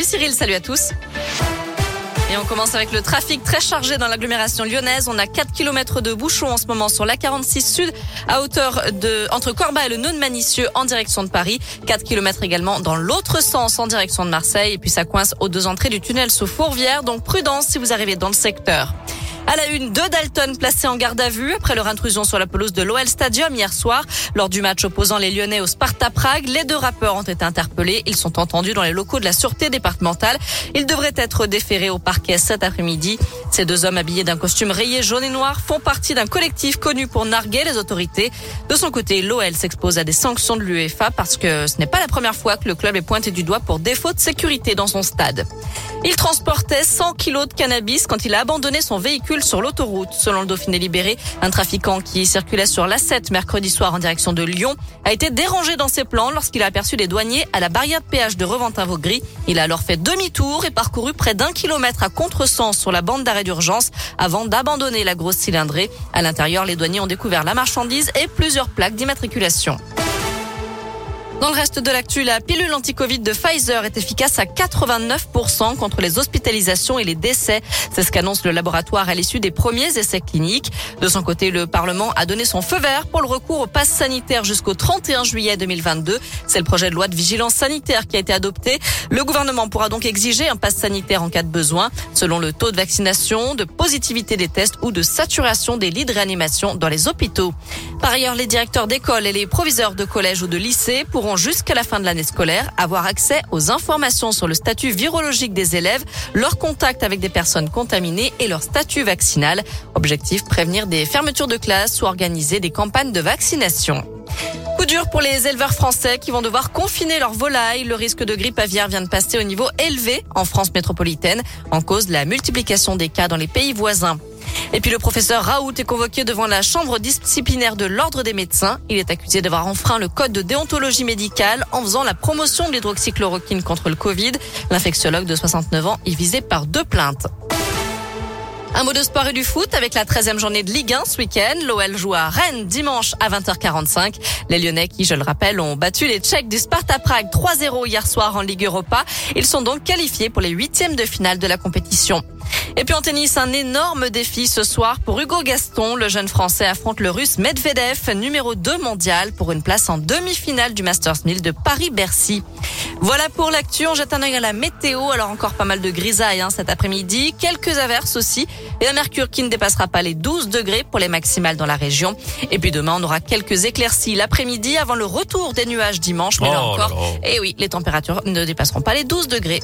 Salut Cyril, salut à tous. Et on commence avec le trafic très chargé dans l'agglomération lyonnaise. On a 4 km de bouchons en ce moment sur la 46 Sud à hauteur de entre Corba et le Nœud de Manicieux en direction de Paris. 4 km également dans l'autre sens en direction de Marseille. Et puis ça coince aux deux entrées du tunnel sous Fourvière. Donc prudence si vous arrivez dans le secteur. À la une, deux Dalton placés en garde à vue après leur intrusion sur la pelouse de l'OL Stadium hier soir. Lors du match opposant les Lyonnais au Sparta Prague, les deux rappeurs ont été interpellés. Ils sont entendus dans les locaux de la sûreté départementale. Ils devraient être déférés au parquet cet après-midi. Ces deux hommes habillés d'un costume rayé jaune et noir font partie d'un collectif connu pour narguer les autorités. De son côté, l'OL s'expose à des sanctions de l'UEFA parce que ce n'est pas la première fois que le club est pointé du doigt pour défaut de sécurité dans son stade. Il transportait 100 kilos de cannabis quand il a abandonné son véhicule sur l'autoroute. Selon le Dauphiné libéré, un trafiquant qui circulait sur l'A7 mercredi soir en direction de Lyon a été dérangé dans ses plans lorsqu'il a aperçu des douaniers à la barrière de péage de Reventin-Vaugry. Il a alors fait demi-tour et parcouru près d'un kilomètre à contresens sur la bande d'arrêt d'urgence avant d'abandonner la grosse cylindrée. À l'intérieur, les douaniers ont découvert la marchandise et plusieurs plaques d'immatriculation. Dans le reste de l'actu, la pilule anti-Covid de Pfizer est efficace à 89% contre les hospitalisations et les décès. C'est ce qu'annonce le laboratoire à l'issue des premiers essais cliniques. De son côté, le Parlement a donné son feu vert pour le recours au pass sanitaire jusqu'au 31 juillet 2022. C'est le projet de loi de vigilance sanitaire qui a été adopté. Le gouvernement pourra donc exiger un pass sanitaire en cas de besoin, selon le taux de vaccination, de positivité des tests ou de saturation des lits de réanimation dans les hôpitaux. Par ailleurs, les directeurs d'école et les proviseurs de collège ou de lycée pourront jusqu'à la fin de l'année scolaire avoir accès aux informations sur le statut virologique des élèves, leur contact avec des personnes contaminées et leur statut vaccinal. Objectif, prévenir des fermetures de classe ou organiser des campagnes de vaccination. Dur pour les éleveurs français qui vont devoir confiner leurs volailles. Le risque de grippe aviaire vient de passer au niveau élevé en France métropolitaine en cause de la multiplication des cas dans les pays voisins. Et puis le professeur Raoult est convoqué devant la chambre disciplinaire de l'ordre des médecins. Il est accusé d'avoir enfreint le code de déontologie médicale en faisant la promotion de l'hydroxychloroquine contre le Covid. L'infectiologue de 69 ans est visé par deux plaintes. Un mot de sport et du foot avec la 13e journée de Ligue 1 ce week-end. L'OL joue à Rennes dimanche à 20h45. Les Lyonnais qui, je le rappelle, ont battu les Tchèques du Sparta Prague 3-0 hier soir en Ligue Europa. Ils sont donc qualifiés pour les huitièmes de finale de la compétition. Et puis en tennis, un énorme défi ce soir pour Hugo Gaston. Le jeune Français affronte le Russe Medvedev, numéro 2 mondial, pour une place en demi-finale du Masters 1000 de Paris-Bercy. Voilà pour l'actu. On jette un œil à la météo. Alors encore pas mal de grisailles hein, cet après-midi. Quelques averses aussi. Et un mercure qui ne dépassera pas les 12 degrés pour les maximales dans la région. Et puis demain, on aura quelques éclaircies l'après-midi avant le retour des nuages dimanche. Mais là Oh là encore, et oui, les températures ne dépasseront pas les 12 degrés.